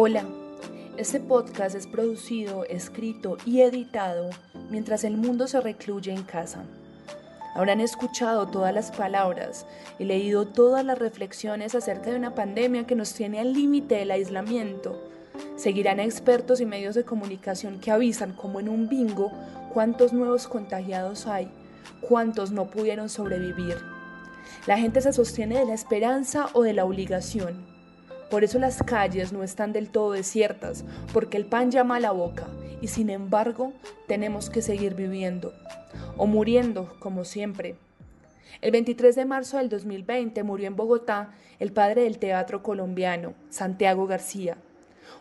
Hola, este podcast es producido, escrito y editado mientras el mundo se recluye en casa. Habrán escuchado todas las palabras y leído todas las reflexiones acerca de una pandemia que nos tiene al límite del aislamiento. Seguirán expertos y medios de comunicación que avisan como en un bingo cuántos nuevos contagiados hay, cuántos no pudieron sobrevivir. La gente se sostiene de la esperanza o de la obligación por eso las calles no están del todo desiertas, porque el pan llama a la boca y sin embargo tenemos que seguir viviendo o muriendo como siempre. El 23 de marzo del 2020 murió en Bogotá el padre del teatro colombiano, Santiago García,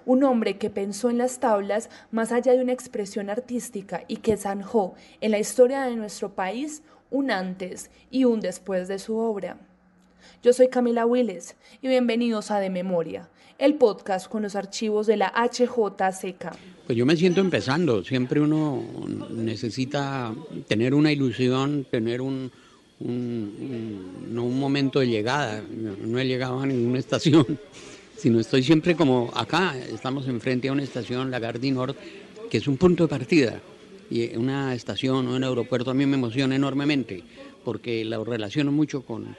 un hombre que pensó en las tablas más allá de una expresión artística y que zanjó en la historia de nuestro país un antes y un después de su obra. Yo soy Camila Willes y bienvenidos a De Memoria, el podcast con los archivos de la HJCK. Pues yo me siento empezando, siempre uno necesita tener una ilusión, tener un, un momento de llegada, no he llegado a ninguna estación, sino estoy siempre como acá, estamos enfrente a una estación, la Gardin Nord, que es un punto de partida. Y una estación o un aeropuerto a mí me emociona enormemente, porque la relaciono mucho con,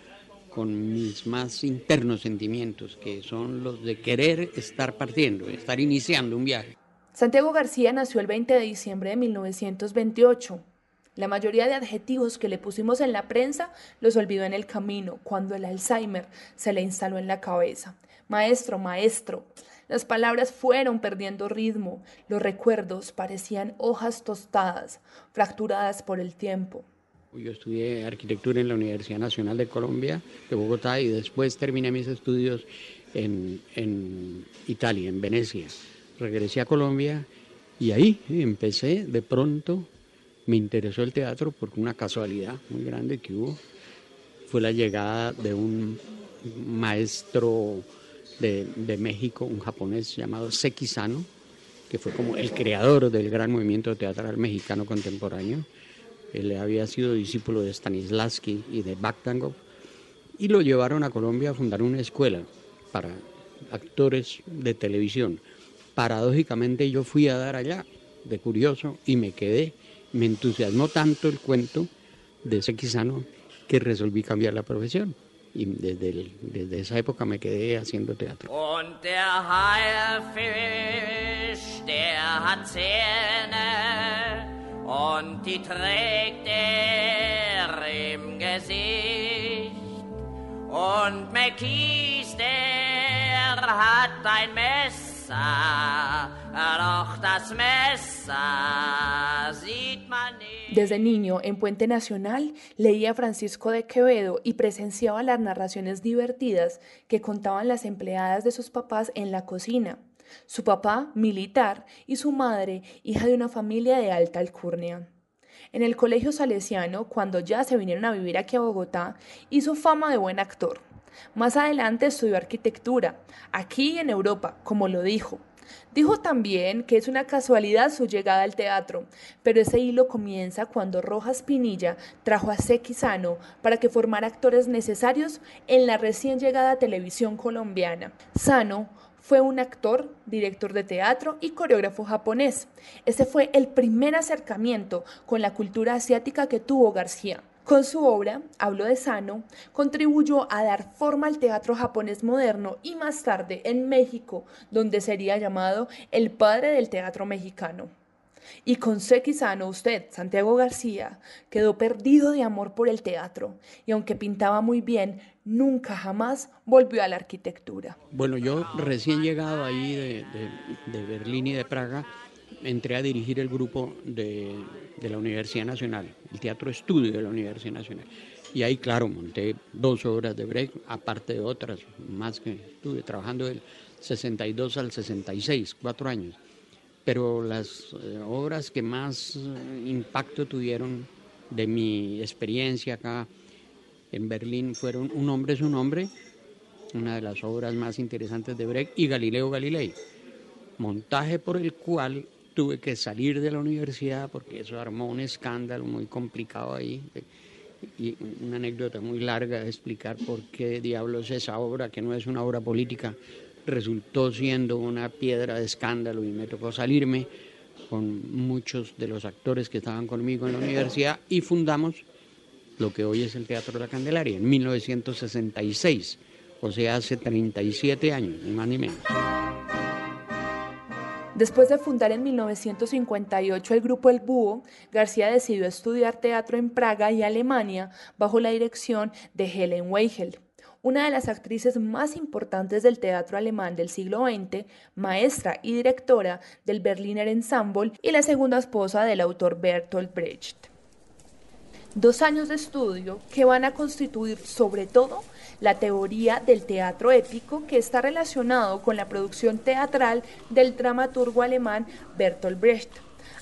con mis más internos sentimientos, que son los de querer estar partiendo, estar iniciando un viaje. Santiago García nació el 20 de diciembre de 1928. La mayoría de adjetivos que le pusimos en la prensa los olvidó en el camino, cuando el Alzheimer se le instaló en la cabeza. Maestro, maestro. Las palabras fueron perdiendo ritmo, los recuerdos parecían hojas tostadas, fracturadas por el tiempo. Yo estudié arquitectura en la Universidad Nacional de Colombia, de Bogotá, y después terminé mis estudios en, en Italia, en Venecia. Regresé a Colombia y ahí empecé, de pronto me interesó el teatro porque una casualidad muy grande que hubo. Fue la llegada de un maestro de, de México, un japonés llamado Seki Sano, que fue como el creador del gran movimiento teatral mexicano contemporáneo él había sido discípulo de Stanislavski y de Bakhtangov y lo llevaron a Colombia a fundar una escuela para actores de televisión. Paradójicamente yo fui a dar allá de curioso y me quedé, me entusiasmó tanto el cuento de ese quisano que resolví cambiar la profesión y desde, desde esa época me quedé haciendo teatro. und Desde niño, en Puente Nacional, leía Francisco de Quevedo y presenciaba las narraciones divertidas que contaban las empleadas de sus papás en la cocina su papá, militar, y su madre, hija de una familia de alta alcurnia. En el colegio salesiano, cuando ya se vinieron a vivir aquí a Bogotá, hizo fama de buen actor. Más adelante estudió arquitectura, aquí en Europa, como lo dijo. Dijo también que es una casualidad su llegada al teatro, pero ese hilo comienza cuando Rojas Pinilla trajo a Seki Sano para que formara actores necesarios en la recién llegada televisión colombiana. Sano fue un actor, director de teatro y coreógrafo japonés. Ese fue el primer acercamiento con la cultura asiática que tuvo García. Con su obra, Hablo de Sano, contribuyó a dar forma al teatro japonés moderno y más tarde en México, donde sería llamado el padre del teatro mexicano. Y con Sano usted, Santiago García, quedó perdido de amor por el teatro y aunque pintaba muy bien, nunca jamás volvió a la arquitectura. Bueno, yo recién llegado ahí de, de, Berlín y de Praga, entré a dirigir el grupo de, de, la Universidad Nacional, el Teatro Estudio de la Universidad Nacional. Y ahí, claro, monté dos obras de break, aparte de otras, más que estuve trabajando del 62 al 66, cuatro años pero las eh, obras que más eh, impacto tuvieron de mi experiencia acá en Berlín fueron Un hombre es un hombre, una de las obras más interesantes de Brecht, y Galileo Galilei, montaje por el cual tuve que salir de la universidad porque eso armó un escándalo muy complicado ahí y una anécdota muy larga de explicar por qué diablos esa obra, que no es una obra política, resultó siendo una piedra de escándalo y me tocó salirme con muchos de los actores que estaban conmigo en la universidad y fundamos lo que hoy es el Teatro la Candelaria en 1966, o sea, hace 37 años, ni más ni menos. Después de fundar en 1958 el grupo El Búho, García decidió estudiar teatro en Praga y Alemania bajo la dirección de Helen Weigel, una de las actrices más importantes del teatro alemán del siglo XX, maestra y directora del Berliner Ensemble y la segunda esposa del autor Bertolt Brecht. Dos años de estudio que van a constituir sobre todo la teoría del teatro épico que está relacionado con la producción teatral del dramaturgo alemán Bertolt Brecht,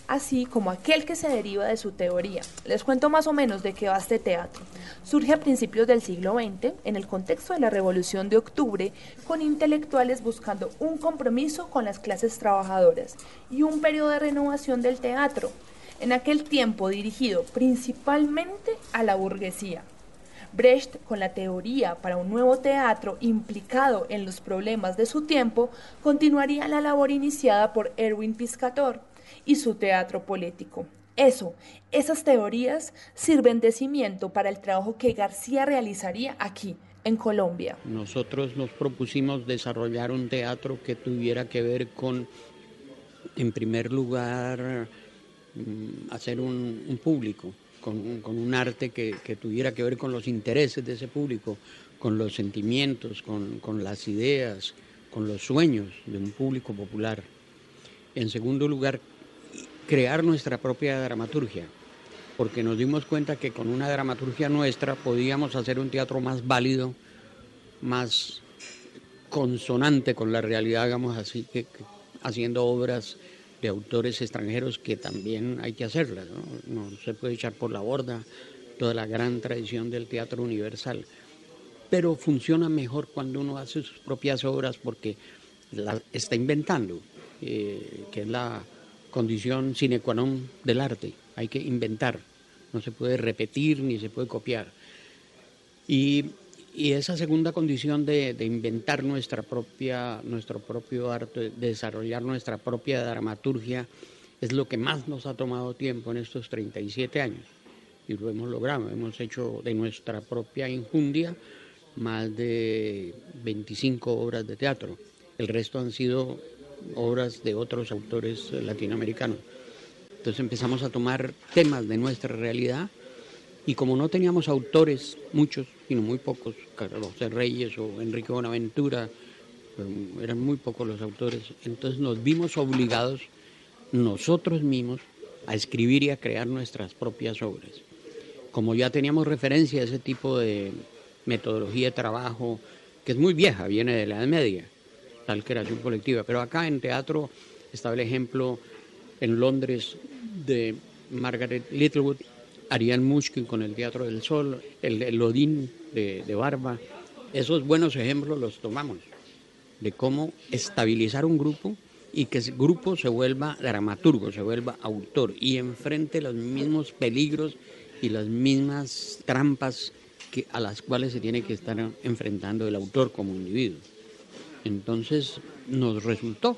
así como aquel que se deriva de su teoría. Les cuento más o menos de qué va este teatro. Surge a principios del siglo XX en el contexto de la Revolución de Octubre, con intelectuales buscando un compromiso con las clases trabajadoras y un periodo de renovación del teatro, en aquel tiempo dirigido principalmente a la burguesía. Brecht, con la teoría para un nuevo teatro implicado en los problemas de su tiempo, continuaría la labor iniciada por Erwin Piscator y su teatro político. Eso, esas teorías sirven de cimiento para el trabajo que García realizaría aquí, en Colombia. Nosotros nos propusimos desarrollar un teatro que tuviera que ver con, en primer lugar, mm, hacer un público, con, un arte que, tuviera que ver con los intereses de ese público, con los sentimientos, con, las ideas, con los sueños de un público popular. En segundo lugar, crear nuestra propia dramaturgia, porque nos dimos cuenta que con una dramaturgia nuestra podíamos hacer un teatro más válido, más consonante con la realidad, hagamos así, que haciendo obras de autores extranjeros que también hay que hacerlas, ¿no? se puede echar por la borda toda la gran tradición del teatro universal. Pero funciona mejor cuando uno hace sus propias obras porque la está inventando, eh, que es la condición sine qua non del arte. Hay que inventar, no se puede repetir ni se puede copiar. Y y esa segunda condición de, inventar nuestra propia, nuestro propio arte, de desarrollar nuestra propia dramaturgia, es lo que más nos ha tomado tiempo en estos 37 años. Y lo hemos logrado. Hemos hecho de nuestra propia injundia más de 25 obras de teatro. El resto han sido obras de otros autores latinoamericanos. Entonces empezamos a tomar temas de nuestra realidad y como no teníamos autores, muchos, sino muy pocos, Carlos Reyes o Enrique Bonaventura, eran muy pocos los autores, entonces nos vimos obligados nosotros mismos a escribir y a crear nuestras propias obras. Como ya teníamos referencia a ese tipo de metodología de trabajo, que es muy vieja, viene de la Edad Media, tal creación colectiva, pero acá en teatro está el ejemplo en Londres de Margaret Littlewood, Ariane Mushkin con el Teatro del Sol, el, el Odín de, Barba. Esos buenos ejemplos los tomamos de cómo estabilizar un grupo y que ese grupo se vuelva dramaturgo, se vuelva autor y enfrente los mismos peligros y las mismas trampas que, a las cuales se tiene que estar enfrentando el autor como individuo. Entonces nos resultó,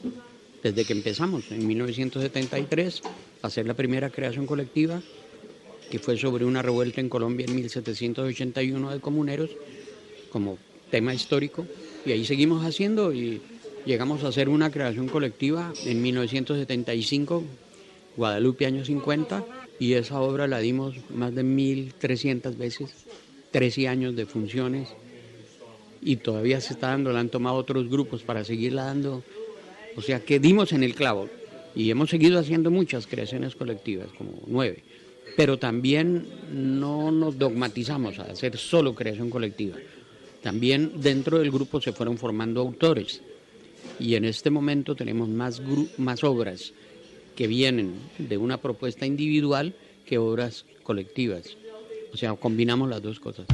desde que empezamos en 1973, a hacer la primera creación colectiva, que fue sobre una revuelta en Colombia en 1781 de comuneros, como tema histórico, y ahí seguimos haciendo y llegamos a hacer una creación colectiva en 1975, Guadalupe año 50, y esa obra la dimos más de 1.300 veces, 13 años de funciones, y todavía se está dando, la han tomado otros grupos para seguirla dando, o sea que dimos en el clavo, y hemos seguido haciendo muchas creaciones colectivas, como nueve pero también no nos dogmatizamos a hacer solo creación colectiva. También dentro del grupo se fueron formando autores y en este momento tenemos más, más obras que vienen de una propuesta individual que obras colectivas. O sea, combinamos las dos cosas.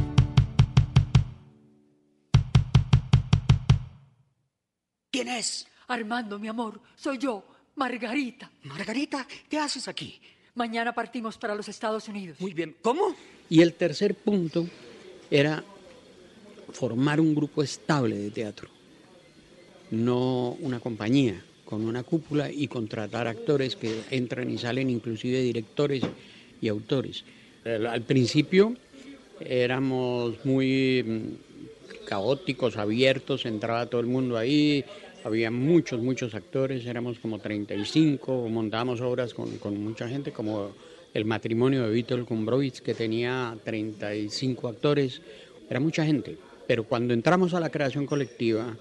¿Quién es? Armando, mi amor, soy yo, Margarita. Margarita, ¿qué haces aquí? Mañana partimos para los Estados Unidos. Muy bien. ¿Cómo? Y el tercer punto era formar un grupo estable de teatro. no una compañía con una cúpula y contratar actores que entran y salen, inclusive directores y autores. Al principio éramos muy mm, caóticos, abiertos, entraba todo el mundo ahí, había muchos, muchos actores, éramos como 35, montábamos obras con, con mucha gente, como el matrimonio de Vítor Kumbrovich, que tenía 35 actores, era mucha gente. Pero cuando entramos a la creación colectiva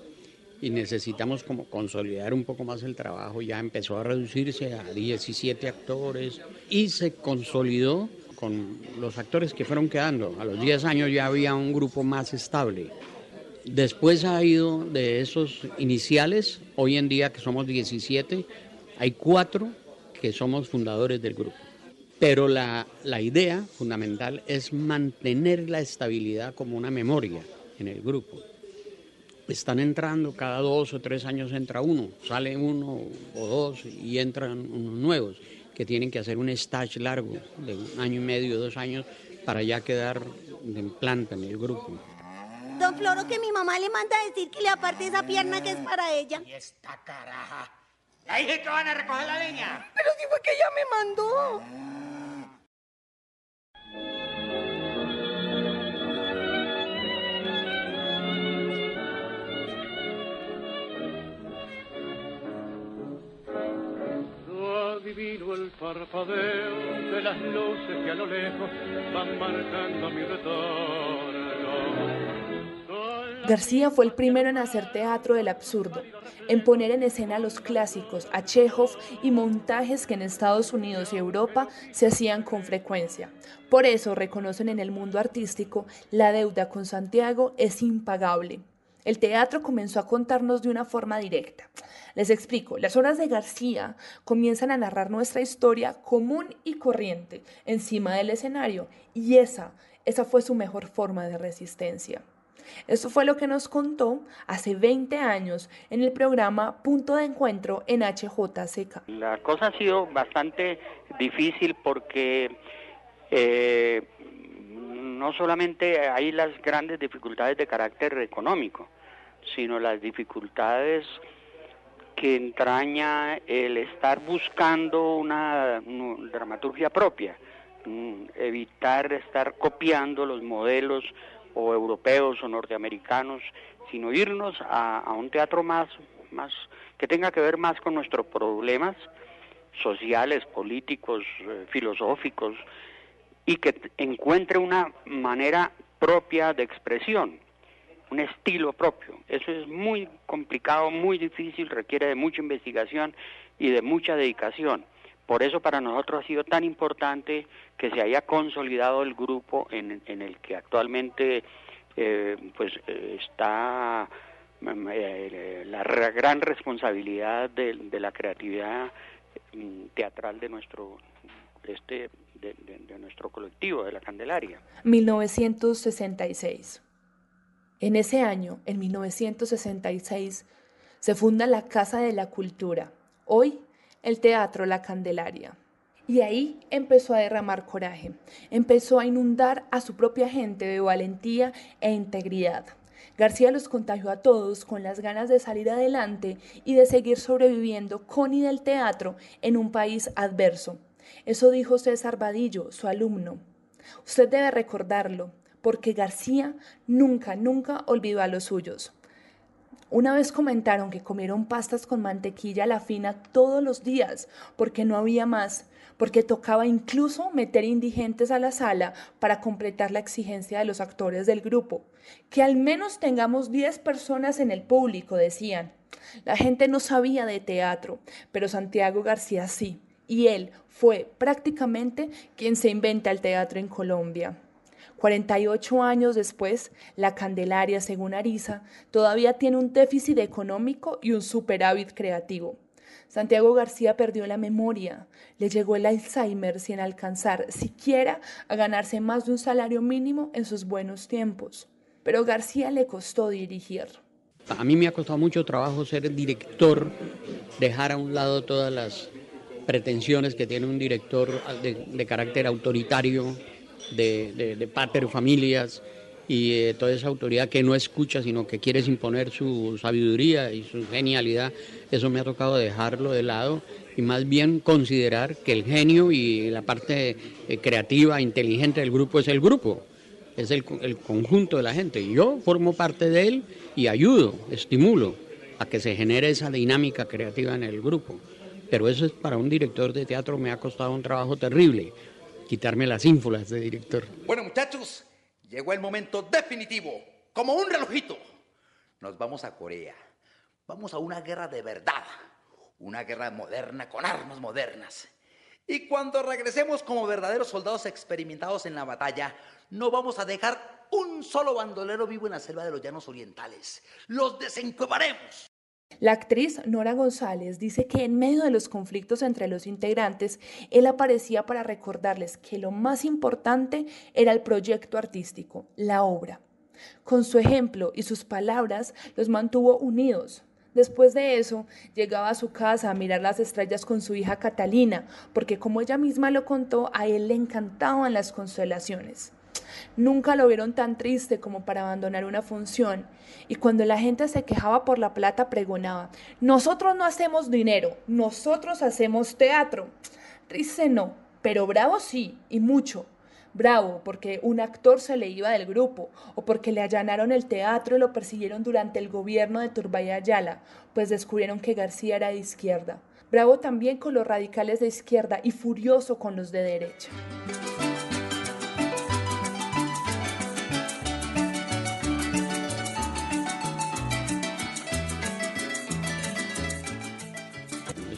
y necesitamos como consolidar un poco más el trabajo, ya empezó a reducirse a 17 actores y se consolidó con los actores que fueron quedando. A los 10 años ya había un grupo más estable. Después ha ido de esos iniciales, hoy en día que somos 17, hay cuatro que somos fundadores del grupo. Pero la, la idea fundamental es mantener la estabilidad como una memoria en el grupo. Están entrando, cada dos o tres años entra uno, sale uno o dos y entran unos nuevos que tienen que hacer un stage largo de un año y medio, dos años, para ya quedar en planta en el grupo. Don Floro, que mi mamá le manda a decir que le aparte esa pierna que es para ella. Y esta caraja. Ya dije que van a recoger la leña. Pero si fue que ella me mandó. adivino el parpadeo de las luces que a lo lejos van marcando mi retorno. García fue el primero en hacer teatro del absurdo, en poner en escena los clásicos, a Chekhov y montajes que en Estados Unidos y Europa se hacían con frecuencia. Por eso reconocen en el mundo artístico la deuda con Santiago es impagable. El teatro comenzó a contarnos de una forma directa. Les explico, las obras de García comienzan a narrar nuestra historia común y corriente encima del escenario y esa, esa fue su mejor forma de resistencia. Esto fue lo que nos contó hace 20 años en el programa Punto de Encuentro en HJCK. La cosa ha sido bastante difícil porque eh, no solamente hay las grandes dificultades de carácter económico, sino las dificultades que entraña el estar buscando una, dramaturgia propia, mm, evitar estar copiando los modelos o europeos o norteamericanos, sino irnos a, un teatro más, más que tenga que ver más con nuestros problemas sociales, políticos, eh, filosóficos, y que encuentre una manera propia de expresión, un estilo propio. Eso es muy complicado, muy difícil, requiere de mucha investigación y de mucha dedicación. Por eso para nosotros ha sido tan importante que se haya consolidado el grupo en, en el que actualmente eh, pues eh, está mm, eh, la gran responsabilidad de, de la creatividad mm, teatral de nuestro este de, de, de nuestro colectivo de la Candelaria. 1966. En ese año, en 1966, se funda la Casa de la Cultura, hoy el Teatro La Candelaria. Y ahí empezó a derramar coraje, empezó a inundar a su propia gente de valentía e integridad. García los contagió a todos con las ganas de salir adelante y de seguir sobreviviendo con y del teatro en un país adverso. Eso dijo César Vadillo, su alumno. Usted debe recordarlo, porque García nunca, nunca olvidó a los suyos. Una vez comentaron que comieron pastas con mantequilla a la fina todos los días, porque no había más, porque tocaba incluso meter indigentes a la sala para completar la exigencia de los actores del grupo. Que al menos tengamos 10 personas en el público, decían. La gente no sabía de teatro, pero Santiago García sí, y él fue prácticamente quien se inventa el teatro en Colombia. 48 años después, la Candelaria, según Ariza, todavía tiene un déficit económico y un superávit creativo. Santiago García perdió la memoria, le llegó el Alzheimer sin alcanzar siquiera a ganarse más de un salario mínimo en sus buenos tiempos. Pero García le costó dirigir. A mí me ha costado mucho trabajo ser el director, dejar a un lado todas las pretensiones que tiene un director de, de carácter autoritario, de, de, pater familias y toda esa autoridad que no escucha, sino que quieres imponer su sabiduría y su genialidad, eso me ha tocado dejarlo de lado y más bien considerar que el genio y la parte eh, creativa, inteligente del grupo es el grupo, es el, el conjunto de la gente. Yo formo parte de él y ayudo, estimulo a que se genere esa dinámica creativa en el grupo. Pero eso es para un director de teatro me ha costado un trabajo terrible, quitarme las ínfulas de director. Bueno, muchachos, llegó el momento definitivo, como un relojito. Nos vamos a Corea. Vamos a una guerra de verdad, una guerra moderna con armas modernas. Y cuando regresemos como verdaderos soldados experimentados en la batalla, no vamos a dejar un solo bandolero vivo en la selva de los llanos orientales. Los desencuevaremos. La actriz Nora González dice que en medio de los conflictos entre los integrantes, él aparecía para recordarles que lo más importante era el proyecto artístico, la obra. Con su ejemplo y sus palabras los mantuvo unidos. Después de eso, llegaba a su casa a mirar las estrellas con su hija Catalina, porque como ella misma lo contó, a él le encantaban las constelaciones. Nunca lo vieron tan triste como para abandonar una función. Y cuando la gente se quejaba por la plata, pregonaba, nosotros no hacemos dinero, nosotros hacemos teatro. Triste no, pero bravo sí, y mucho. Bravo, porque un actor se le iba del grupo, o porque le allanaron el teatro y lo persiguieron durante el gobierno de Turbay Ayala, pues descubrieron que García era de izquierda. Bravo también con los radicales de izquierda y furioso con los de derecha.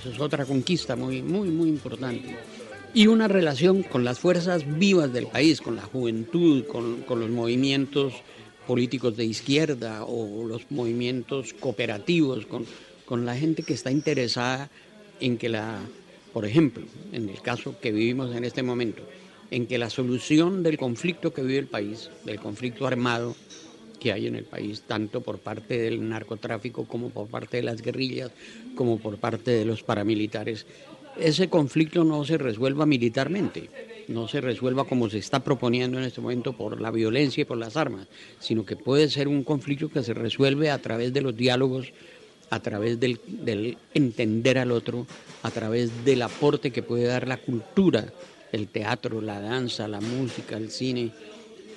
Eso es otra conquista muy, muy, muy importante. Y una relación con las fuerzas vivas del país, con la juventud, con, con los movimientos políticos de izquierda o los movimientos cooperativos, con, con la gente que está interesada en que la, por ejemplo, en el caso que vivimos en este momento, en que la solución del conflicto que vive el país, del conflicto armado que hay en el país, tanto por parte del narcotráfico como por parte de las guerrillas, como por parte de los paramilitares, ese conflicto no se resuelva militarmente, no se resuelva como se está proponiendo en este momento por la violencia y por las armas, sino que puede ser un conflicto que se resuelve a través de los diálogos, a través del, del entender al otro, a través del aporte que puede dar la cultura, el teatro, la danza, la música, el cine,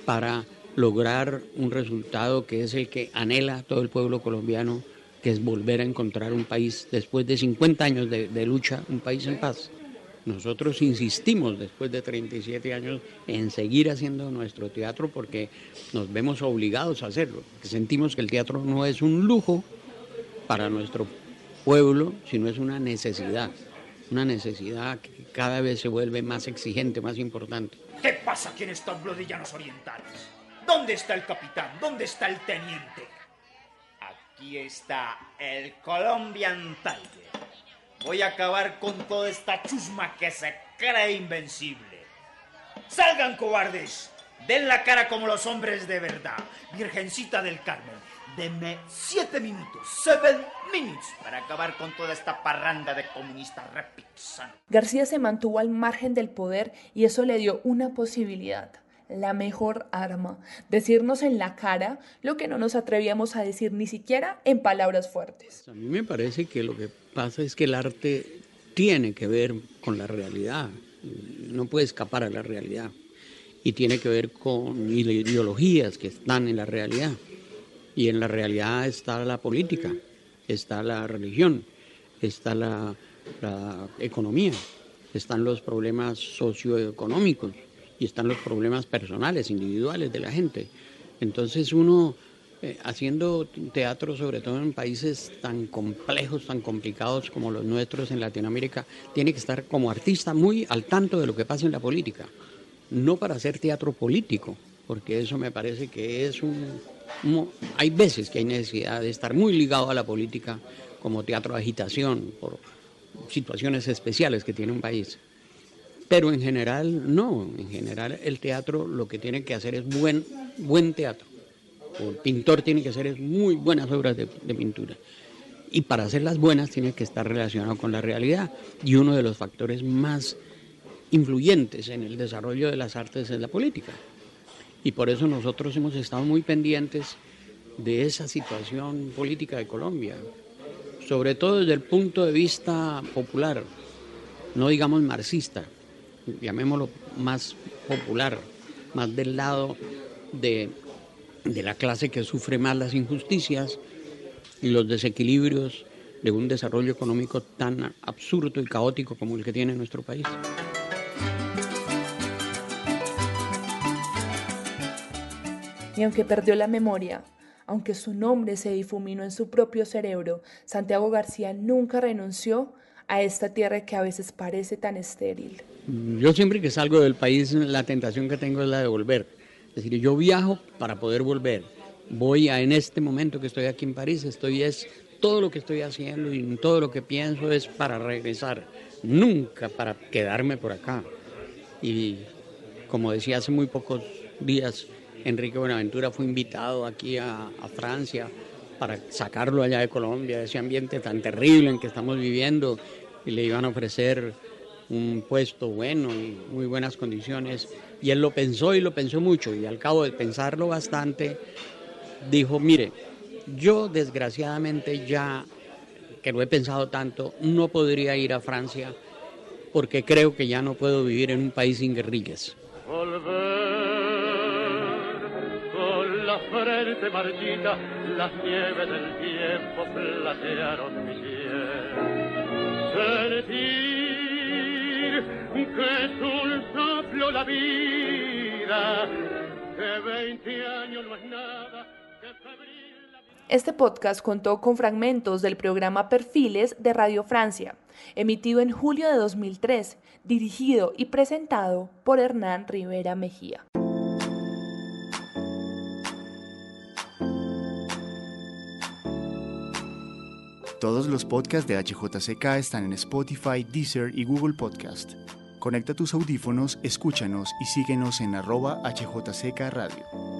para lograr un resultado que es el que anhela todo el pueblo colombiano, que es volver a encontrar un país después de 50 años de, lucha, un país en paz. Nosotros insistimos después de 37 años en seguir haciendo nuestro teatro porque nos vemos obligados a hacerlo, sentimos que el teatro no es un lujo para nuestro pueblo, sino es una necesidad, una necesidad que cada vez se vuelve más exigente, más importante. ¿Qué pasa aquí en estos blodillanos orientales? ¿Dónde está el capitán? ¿Dónde está el teniente? Aquí está el Colombian Tiger. Voy a acabar con toda esta chusma que se cree invencible. ¡Salgan, cobardes! Den la cara como los hombres de verdad. Virgencita del Carmen, denme siete minutos, seven minutes, para acabar con toda esta parranda de comunistas repixanos. García se mantuvo al margen del poder y eso le dio una posibilidad la mejor arma, decirnos en la cara lo que no nos atrevíamos a decir ni siquiera en palabras fuertes. A mí me parece que lo que pasa es que el arte tiene que ver con la realidad, no puede escapar a la realidad. Y tiene que ver con ideologías que están en la realidad. Y en la realidad está la política, está la religión, está la, la economía, están los problemas socioeconómicos y están los problemas personales, individuales de la gente. Entonces uno, eh, haciendo teatro, sobre todo en países tan complejos, tan complicados como los nuestros en Latinoamérica, tiene que estar como artista muy al tanto de lo que pasa en la política. No para hacer teatro político, porque eso me parece que es un... un hay veces que hay necesidad de estar muy ligado a la política como teatro de agitación, por situaciones especiales que tiene un país. Pero en general no, en general el teatro lo que tiene que hacer es buen, buen teatro. El pintor tiene que hacer muy buenas obras de, de pintura. Y para hacerlas buenas tiene que estar relacionado con la realidad. Y uno de los factores más influyentes en el desarrollo de las artes es la política. Y por eso nosotros hemos estado muy pendientes de esa situación política de Colombia, sobre todo desde el punto de vista popular, no digamos marxista, llamémoslo más popular, más del lado de, de la clase que sufre más las injusticias y los desequilibrios de un desarrollo económico tan absurdo y caótico como el que tiene nuestro país. Y aunque perdió la memoria, aunque su nombre se difuminó en su propio cerebro, Santiago García nunca renunció a esta tierra que a veces parece tan estéril. Yo siempre que salgo del país, la tentación que tengo es la de volver. Es decir, yo viajo para poder volver. Voy a, en este momento que estoy aquí en París, estoy es todo lo que estoy haciendo y todo lo que pienso es para regresar, nunca para quedarme por acá. Y como decía hace muy pocos días, Enrique Buenaventura fue invitado aquí a, a Francia para sacarlo allá de Colombia, de ese ambiente tan terrible en que estamos viviendo, y le iban a ofrecer un puesto bueno y muy buenas condiciones. Y él lo pensó y lo pensó mucho, y al cabo de pensarlo bastante, dijo, mire, yo desgraciadamente ya, que lo he pensado tanto, no podría ir a Francia porque creo que ya no puedo vivir en un país sin guerrillas. Frente marchita, las nieves del tiempo platearon mi. Sentir que es un soplo la vida, que 20 años no es nada, que febril la Este podcast contó con fragmentos del programa Perfiles de Radio Francia, emitido en julio de 2003, dirigido y presentado por Hernán Rivera Mejía. Todos los podcasts de HJCK están en Spotify, Deezer y Google Podcast. Conecta tus audífonos, escúchanos y síguenos en arroba HJCK Radio.